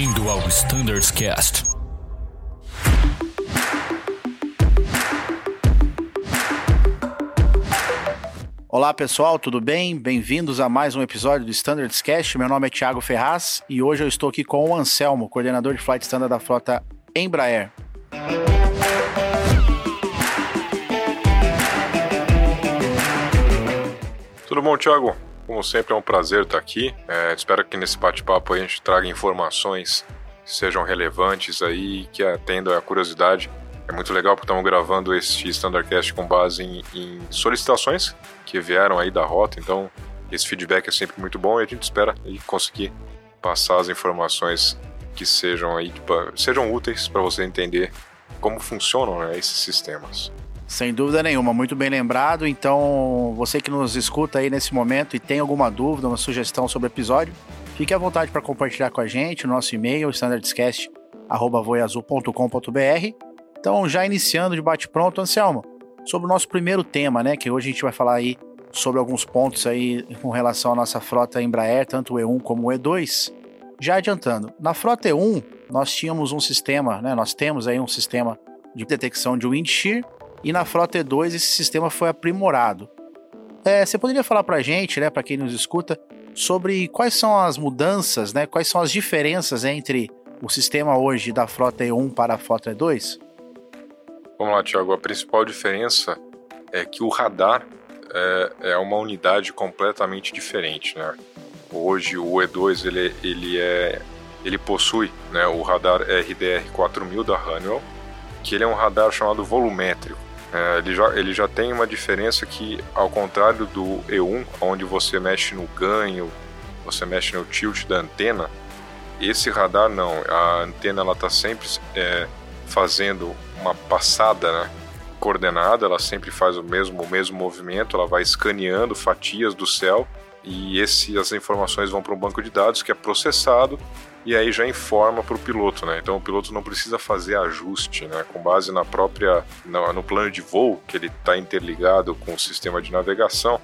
Bem-vindo ao Standards Cast. Olá pessoal, tudo bem? Bem-vindos a mais um episódio do Standards Cast. Meu nome é Thiago Ferraz e hoje eu estou aqui com o Anselmo, coordenador de Flight Standard da frota Embraer. Tudo bom, Thiago? Como sempre, é um prazer estar aqui. É, espero que nesse bate-papo a gente traga informações que sejam relevantes aí, que atendam a curiosidade. É muito legal porque estamos gravando este Standardcast com base em, em solicitações que vieram aí da rota, então esse feedback é sempre muito bom e a gente espera conseguir passar as informações que sejam aí sejam úteis para você entender como funcionam né, esses sistemas. Sem dúvida nenhuma, muito bem lembrado. Então, você que nos escuta aí nesse momento e tem alguma dúvida, uma sugestão sobre o episódio, fique à vontade para compartilhar com a gente. O nosso e-mail, standardscast.voiazul.com.br. Então, já iniciando de bate-pronto, Anselmo, sobre o nosso primeiro tema, né? Que hoje a gente vai falar aí sobre alguns pontos aí com relação à nossa frota Embraer, tanto o E1 como o E2. Já adiantando, na frota E1, nós tínhamos um sistema, né? Nós temos aí um sistema de detecção de wind shear e na Frota E2 esse sistema foi aprimorado. É, você poderia falar para a gente, né, para quem nos escuta, sobre quais são as mudanças, né, quais são as diferenças entre o sistema hoje da Frota E1 para a Frota E2? Vamos lá, Tiago. A principal diferença é que o radar é, é, uma unidade completamente diferente, né? Hoje o E2 ele, ele é ele possui né, o radar RDR 4000 da Honeywell, que ele é um radar chamado volumétrico. É, ele, já, ele já tem uma diferença que, ao contrário do E1, onde você mexe no ganho, você mexe no tilt da antena, esse radar não. A antena ela está sempre é, fazendo uma passada né, coordenada, ela sempre faz o mesmo, o mesmo movimento, ela vai escaneando fatias do céu e esse, as informações vão para um banco de dados que é processado e aí já informa para o piloto, né? Então o piloto não precisa fazer ajuste, né? Com base na própria no, no plano de voo que ele está interligado com o sistema de navegação,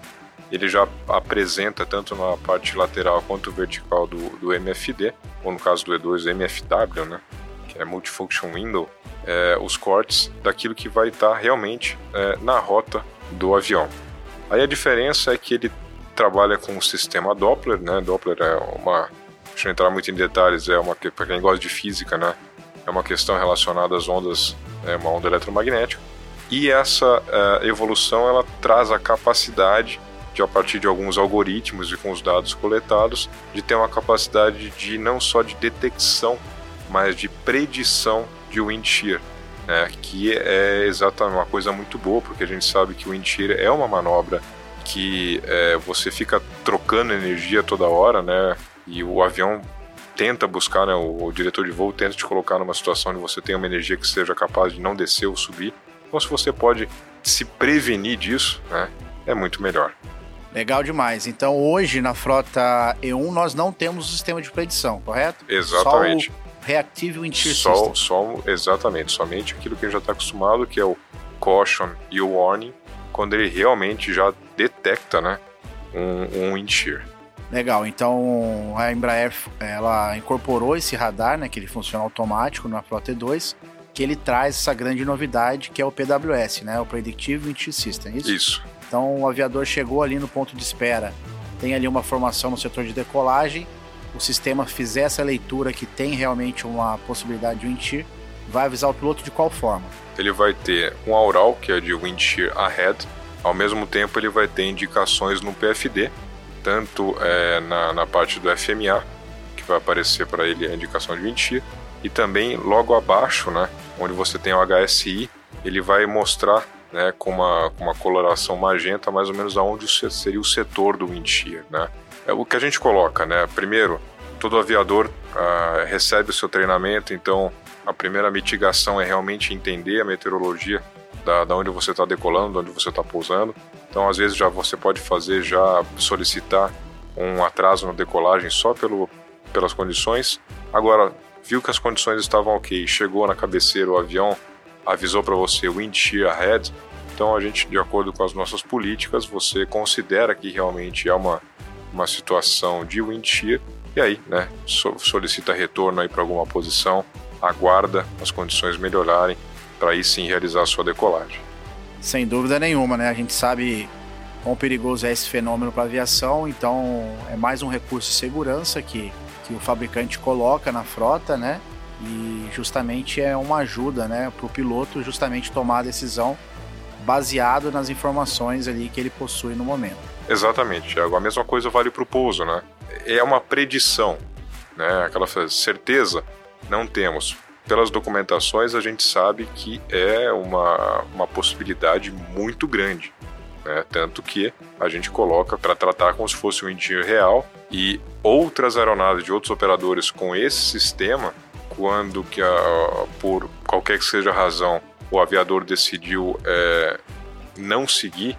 ele já apresenta tanto na parte lateral quanto vertical do, do MFD, ou no caso do E2 MFW, né? Que é Multifunction Window, é, os cortes daquilo que vai estar tá realmente é, na rota do avião. Aí a diferença é que ele trabalha com o sistema Doppler, né? Doppler é uma Deixa eu entrar muito em detalhes, é uma para quem gosta de física, né? É uma questão relacionada às ondas, é uma onda eletromagnética. E essa uh, evolução ela traz a capacidade de, a partir de alguns algoritmos e com os dados coletados, de ter uma capacidade de não só de detecção, mas de predição de wind shear, né? que é exatamente uma coisa muito boa, porque a gente sabe que o wind shear é uma manobra que é, você fica trocando energia toda hora, né? e o avião tenta buscar, né, o, o, diretor de voo tenta te colocar numa situação onde você tem uma energia que seja capaz de não descer ou subir. Então, se você pode se prevenir disso, né, é muito melhor. Legal demais. Então, hoje na frota E1 nós não temos o sistema de predição, correto? Exatamente. Só o Reactive Wind só. Só, exatamente. Somente aquilo que a gente já está acostumado, que é o Caution e o Warning, quando ele realmente já detecta né, um, um wind shear. Legal, então a Embraer ela incorporou esse radar, né, que ele funciona automático na Frota E2, que ele traz essa grande novidade que é o PWS, né, o Predictive Wind System, é isso? Isso. Então o aviador chegou ali no ponto de espera, tem ali uma formação no setor de decolagem, o sistema fizer essa leitura que tem realmente uma possibilidade de wind shear, vai avisar o piloto de qual forma? Ele vai ter um aural, que é de wind shear ahead, ao mesmo tempo ele vai ter indicações no PFD, tanto é, na, na parte do FMA, que vai aparecer para ele a indicação de mentir, e também logo abaixo, né, onde você tem o HSI, ele vai mostrar né, com, uma, com uma coloração magenta mais ou menos aonde seria o setor do wind shear. Né. É o que a gente coloca, né? Primeiro, todo aviador uh, recebe o seu treinamento, então a primeira mitigação é realmente entender a meteorologia da, da onde você está decolando, de onde você está pousando. Então, às vezes, já você pode fazer, já solicitar um atraso na decolagem só pelo, pelas condições. Agora, viu que as condições estavam ok, chegou na cabeceira o avião, avisou para você wind shear ahead. Então, a gente, de acordo com as nossas políticas, você considera que realmente é uma, uma situação de wind shear e aí, né, solicita retorno aí para alguma posição, aguarda as condições melhorarem para aí sim realizar a sua decolagem. Sem dúvida nenhuma, né? A gente sabe quão perigoso é esse fenômeno para a aviação, então é mais um recurso de segurança que, que o fabricante coloca na frota, né? E justamente é uma ajuda, né, para o piloto justamente tomar a decisão baseado nas informações ali que ele possui no momento. Exatamente, Thiago. A mesma coisa vale para o pouso, né? É uma predição, né? Aquela certeza não temos. Pelas documentações a gente sabe que é uma, uma possibilidade muito grande. Né? Tanto que a gente coloca para tratar como se fosse um engenheiro real e outras aeronaves de outros operadores com esse sistema, quando que a, por qualquer que seja a razão o aviador decidiu é, não seguir,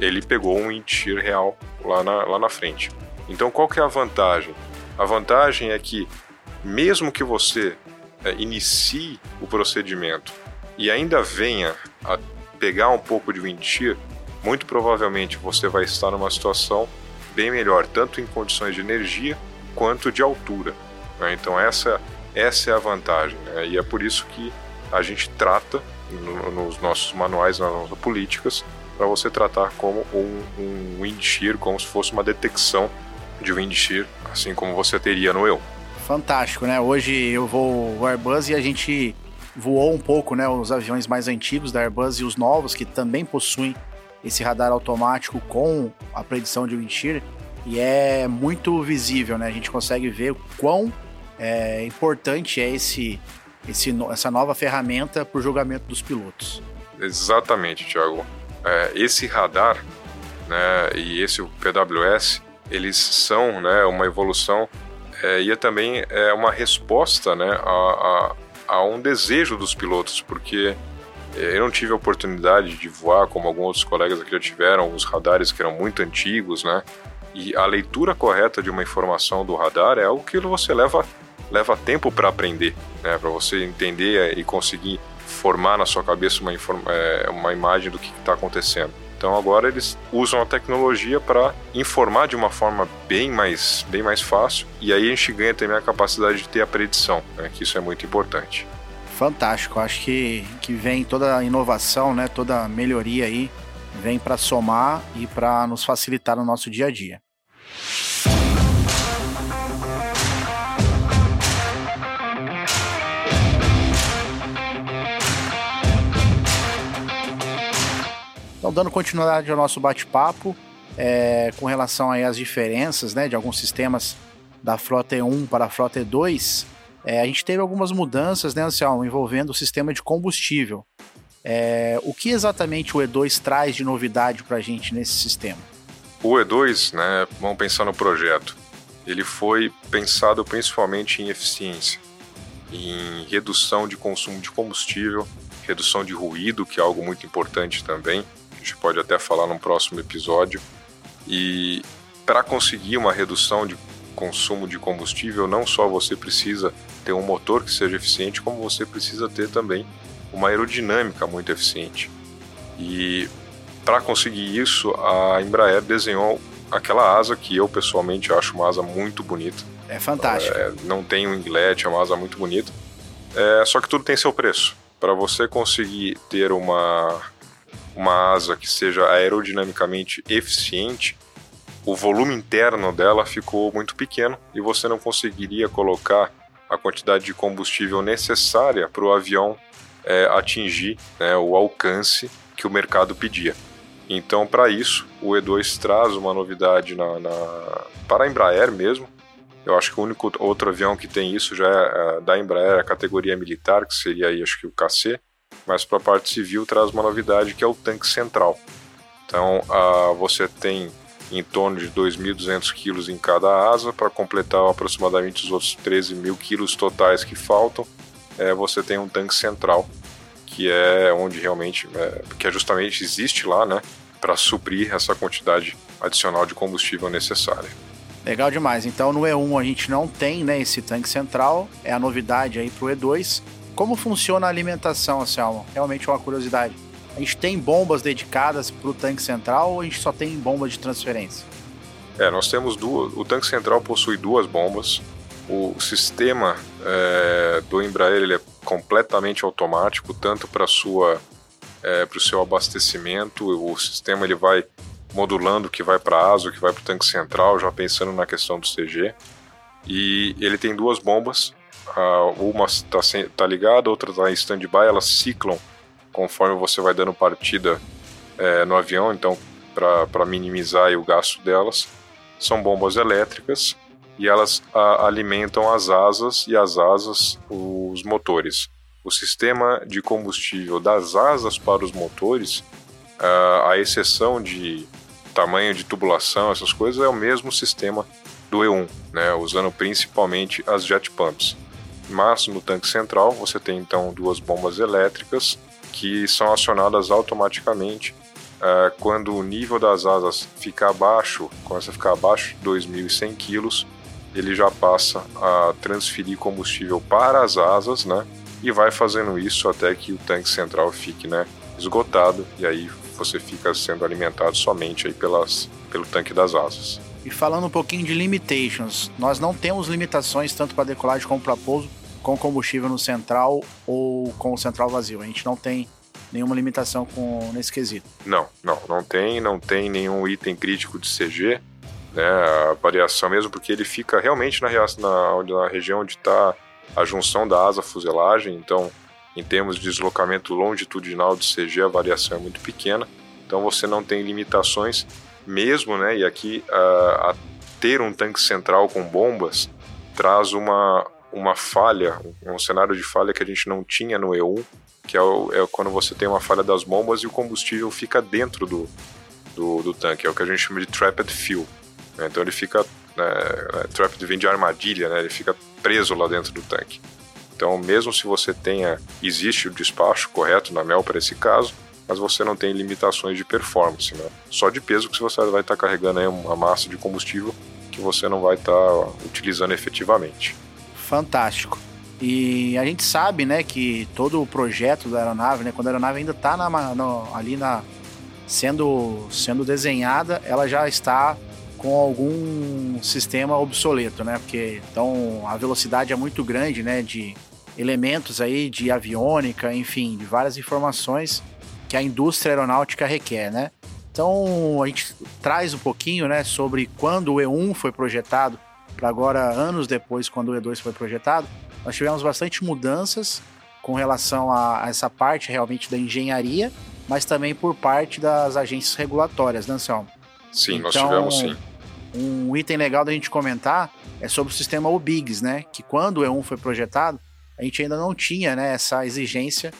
ele pegou um intir real lá na, lá na frente. Então qual que é a vantagem? A vantagem é que mesmo que você é, inicie o procedimento e ainda venha a pegar um pouco de windshear, muito provavelmente você vai estar numa situação bem melhor, tanto em condições de energia quanto de altura. Né? Então essa, essa é a vantagem. Né? E é por isso que a gente trata no, nos nossos manuais, nas nossas políticas, para você tratar como um, um wind shear, como se fosse uma detecção de wind shear, assim como você teria no EU. Fantástico, né? Hoje eu vou Airbus e a gente voou um pouco, né? Os aviões mais antigos da Airbus e os novos que também possuem esse radar automático com a predição de wind e é muito visível, né? A gente consegue ver o quão é, importante é esse esse, essa nova ferramenta para o julgamento dos pilotos. Exatamente, Thiago. É, esse radar né, e esse PWS, eles são né, uma evolução é, e é também é uma resposta né, a, a, a um desejo dos pilotos, porque é, eu não tive a oportunidade de voar como alguns outros colegas aqui já tiveram, os radares que eram muito antigos, né? E a leitura correta de uma informação do radar é algo que você leva leva tempo para aprender, né? Para você entender e conseguir formar na sua cabeça uma, é, uma imagem do que está acontecendo. Então agora eles usam a tecnologia para informar de uma forma bem mais, bem mais fácil e aí a gente ganha também a capacidade de ter a predição, né? que isso é muito importante. Fantástico, acho que, que vem toda a inovação, né? toda a melhoria aí, vem para somar e para nos facilitar no nosso dia a dia. Então, dando continuidade ao nosso bate-papo, é, com relação aí às diferenças né, de alguns sistemas da frota E1 para a frota E2, é, a gente teve algumas mudanças, né, Anselmo, envolvendo o sistema de combustível. É, o que exatamente o E2 traz de novidade para a gente nesse sistema? O E2, né, vamos pensar no projeto, ele foi pensado principalmente em eficiência, em redução de consumo de combustível, redução de ruído, que é algo muito importante também, gente pode até falar num próximo episódio. E para conseguir uma redução de consumo de combustível, não só você precisa ter um motor que seja eficiente, como você precisa ter também uma aerodinâmica muito eficiente. E para conseguir isso, a Embraer desenhou aquela asa que eu pessoalmente acho uma asa muito bonita. É fantástico. É, não tem um inglete, é uma asa muito bonita. É, só que tudo tem seu preço. Para você conseguir ter uma uma asa que seja aerodinamicamente eficiente, o volume interno dela ficou muito pequeno e você não conseguiria colocar a quantidade de combustível necessária para o avião é, atingir né, o alcance que o mercado pedia. Então, para isso, o E2 traz uma novidade na, na, para a Embraer mesmo. Eu acho que o único outro avião que tem isso já é, é da Embraer, a categoria militar, que seria aí, acho que o KC mas para a parte civil traz uma novidade que é o tanque central. Então você tem em torno de 2.200 quilos em cada asa para completar aproximadamente os outros 13 mil quilos totais que faltam. É, você tem um tanque central que é onde realmente, é, que é justamente existe lá, né, para suprir essa quantidade adicional de combustível necessária. Legal demais. Então no E1 a gente não tem né, esse tanque central, é a novidade aí para o E2. Como funciona a alimentação, Anselmo? Realmente é uma curiosidade. A gente tem bombas dedicadas para o tanque central ou a gente só tem bomba de transferência? É, nós temos duas. O tanque central possui duas bombas. O sistema é, do Embraer ele é completamente automático, tanto para sua é, para o seu abastecimento. O sistema ele vai modulando o que vai para a asa, o que vai para o tanque central, já pensando na questão do CG. E ele tem duas bombas, uma está tá ligada, outra está em stand-by, elas ciclam conforme você vai dando partida é, no avião, então para minimizar o gasto delas. São bombas elétricas e elas a, alimentam as asas e as asas os motores. O sistema de combustível das asas para os motores, a, a exceção de tamanho de tubulação, essas coisas, é o mesmo sistema do E1, né, usando principalmente as jet pumps. Mas no tanque central você tem então duas bombas elétricas que são acionadas automaticamente uh, quando o nível das asas fica abaixo, começa a ficar abaixo de 2.100 kg, ele já passa a transferir combustível para as asas, né? E vai fazendo isso até que o tanque central fique, né, esgotado e aí você fica sendo alimentado somente aí pelas, pelo tanque das asas. E falando um pouquinho de limitations, nós não temos limitações tanto para decolagem como para pouso com combustível no central ou com o central vazio. A gente não tem nenhuma limitação com nesse quesito. Não, não, não tem, não tem nenhum item crítico de CG, né? A variação mesmo porque ele fica realmente na, na, na região onde está a junção da asa fuselagem, então em termos de deslocamento longitudinal de CG a variação é muito pequena, então você não tem limitações mesmo, né? E aqui a, a ter um tanque central com bombas traz uma, uma falha, um cenário de falha que a gente não tinha no E1, que é, o, é quando você tem uma falha das bombas e o combustível fica dentro do, do, do tanque, é o que a gente chama de trapped fuel. Né? Então ele fica, né, né, trapped vem de armadilha, né? ele fica preso lá dentro do tanque. Então mesmo se você tenha, existe o despacho correto na MEL para esse caso, mas você não tem limitações de performance, né? Só de peso que você vai estar tá carregando aí uma massa de combustível que você não vai estar tá utilizando efetivamente. Fantástico. E a gente sabe, né, que todo o projeto da aeronave, né, quando a aeronave ainda está ali na sendo sendo desenhada, ela já está com algum sistema obsoleto, né? Porque então a velocidade é muito grande, né, de elementos aí de aviônica, enfim, de várias informações que a indústria aeronáutica requer, né? Então a gente traz um pouquinho, né, sobre quando o E1 foi projetado para agora anos depois, quando o E2 foi projetado, nós tivemos bastante mudanças com relação a, a essa parte realmente da engenharia, mas também por parte das agências regulatórias, né, Anselmo? Sim, então, nós tivemos sim. Um item legal da gente comentar é sobre o sistema OBIGS, né? Que quando o E1 foi projetado, a gente ainda não tinha né, essa exigência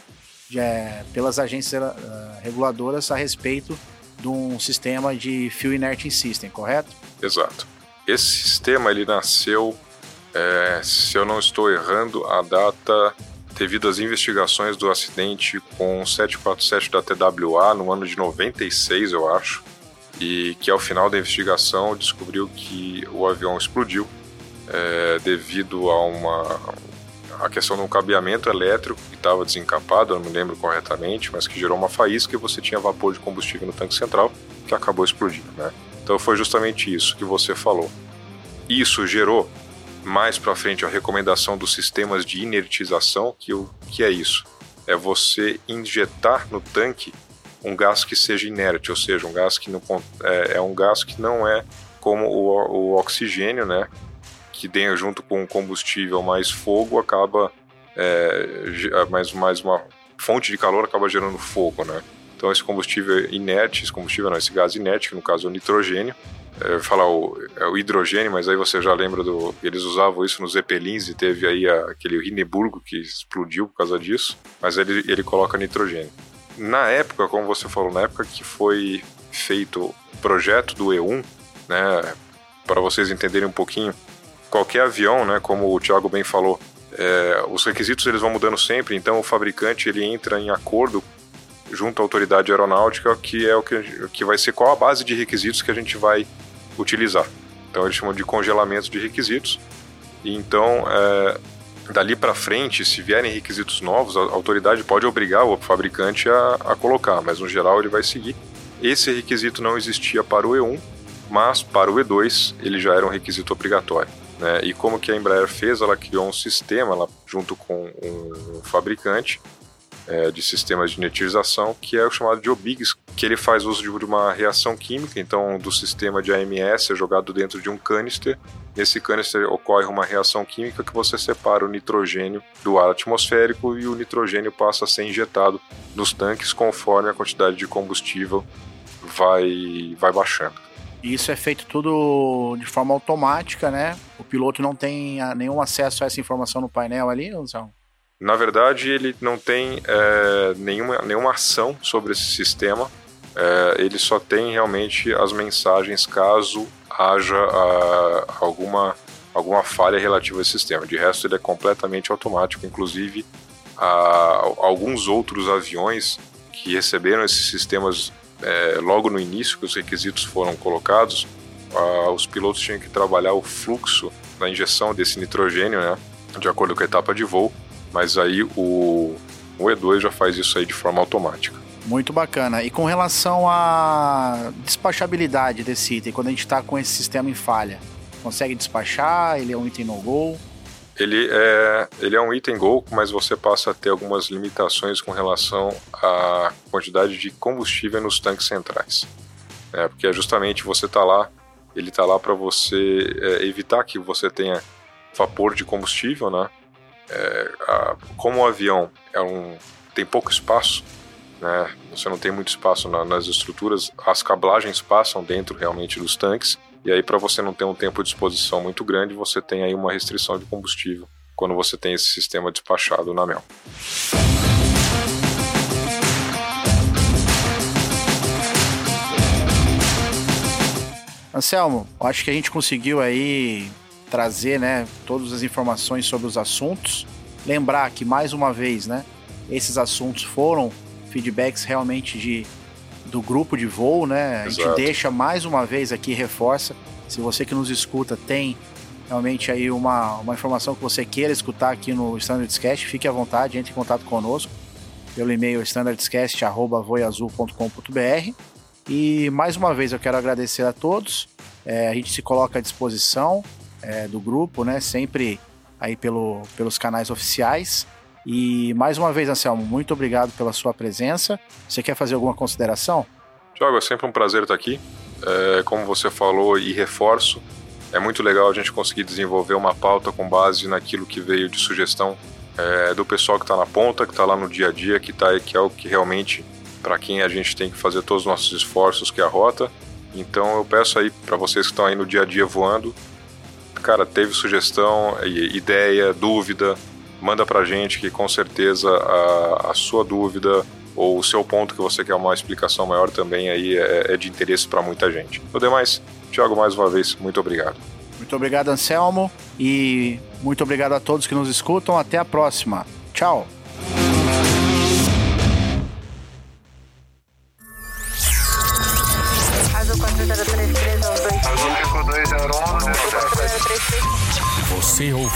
é, pelas agências uh, reguladoras a respeito de um sistema de Fuel Inerting System, correto? Exato. Esse sistema ele nasceu, é, se eu não estou errando, a data devido às investigações do acidente com o 747 da TWA no ano de 96, eu acho, e que ao final da investigação descobriu que o avião explodiu é, devido a uma a questão de um cabeamento elétrico que estava desencapado, eu não me lembro corretamente, mas que gerou uma faísca e você tinha vapor de combustível no tanque central que acabou explodindo, né? Então foi justamente isso que você falou. Isso gerou mais para frente a recomendação dos sistemas de inertização, que o que é isso? É você injetar no tanque um gás que seja inerte, ou seja, um gás que não é, é um gás que não é como o, o oxigênio, né? que tem junto com o combustível mais fogo acaba é, mais, mais uma fonte de calor acaba gerando fogo, né? Então esse combustível inerte, esse combustível não, esse gás inerte, que no caso é o nitrogênio, é, falar o, é o hidrogênio, mas aí você já lembra do eles usavam isso nos Zeppelins e teve aí a, aquele Hindenburgo que explodiu por causa disso, mas ele, ele coloca nitrogênio. Na época, como você falou, na época que foi feito o projeto do E1, né, para vocês entenderem um pouquinho, qualquer avião, né, como o Thiago bem falou, é, os requisitos eles vão mudando sempre, então o fabricante ele entra em acordo junto à autoridade aeronáutica, que é o que, que vai ser qual a base de requisitos que a gente vai utilizar. Então eles chamam de congelamento de requisitos. E então, é, dali para frente, se vierem requisitos novos, a autoridade pode obrigar o fabricante a, a colocar, mas no geral ele vai seguir. Esse requisito não existia para o E1, mas para o E2 ele já era um requisito obrigatório. Né? E como que a Embraer fez? Ela criou um sistema ela, junto com um fabricante é, de sistemas de netização, que é o chamado de OBIGS, que ele faz uso de uma reação química, então do sistema de AMS é jogado dentro de um canister. Nesse canister ocorre uma reação química que você separa o nitrogênio do ar atmosférico e o nitrogênio passa a ser injetado nos tanques conforme a quantidade de combustível vai, vai baixando. Isso é feito tudo de forma automática, né? O piloto não tem nenhum acesso a essa informação no painel ali, não? Na verdade, ele não tem é, nenhuma, nenhuma ação sobre esse sistema. É, ele só tem realmente as mensagens caso haja a, alguma, alguma falha relativa ao sistema. De resto, ele é completamente automático. Inclusive, a, alguns outros aviões que receberam esses sistemas é, logo no início que os requisitos foram colocados, a, os pilotos tinham que trabalhar o fluxo da injeção desse nitrogênio, né, de acordo com a etapa de voo, mas aí o, o E2 já faz isso aí de forma automática. Muito bacana. E com relação à despachabilidade desse item, quando a gente está com esse sistema em falha, consegue despachar? Ele é um item no-go? Ele é, ele é um item Go, mas você passa a ter algumas limitações com relação à quantidade de combustível nos tanques centrais. É, porque é justamente você está lá, ele está lá para você é, evitar que você tenha vapor de combustível, né? É, a, como o avião é um, tem pouco espaço, né? Você não tem muito espaço na, nas estruturas, as cablagens passam dentro realmente dos tanques. E aí, para você não ter um tempo de exposição muito grande, você tem aí uma restrição de combustível quando você tem esse sistema despachado na MEL. Anselmo, acho que a gente conseguiu aí trazer, né, todas as informações sobre os assuntos. Lembrar que mais uma vez, né, esses assuntos foram feedbacks realmente de do grupo de voo, né? A gente deixa mais uma vez aqui reforça. Se você que nos escuta tem realmente aí uma, uma informação que você queira escutar aqui no Standardscast, fique à vontade, entre em contato conosco pelo e-mail standardscast@voiazul.com.br. E mais uma vez eu quero agradecer a todos. É, a gente se coloca à disposição é, do grupo, né? Sempre aí pelo, pelos canais oficiais. E mais uma vez, Anselmo, muito obrigado pela sua presença. Você quer fazer alguma consideração? Tiago, é sempre um prazer estar aqui. É, como você falou e reforço, é muito legal a gente conseguir desenvolver uma pauta com base naquilo que veio de sugestão é, do pessoal que está na ponta, que está lá no dia a dia, que, tá, que é o que realmente para quem a gente tem que fazer todos os nossos esforços, que é a rota. Então eu peço aí para vocês que estão aí no dia a dia voando, cara, teve sugestão, ideia, dúvida, manda pra gente que com certeza a, a sua dúvida ou o seu ponto que você quer uma explicação maior também aí é, é de interesse para muita gente. No demais, Thiago, mais uma vez, muito obrigado. Muito obrigado, Anselmo, e muito obrigado a todos que nos escutam. Até a próxima. Tchau.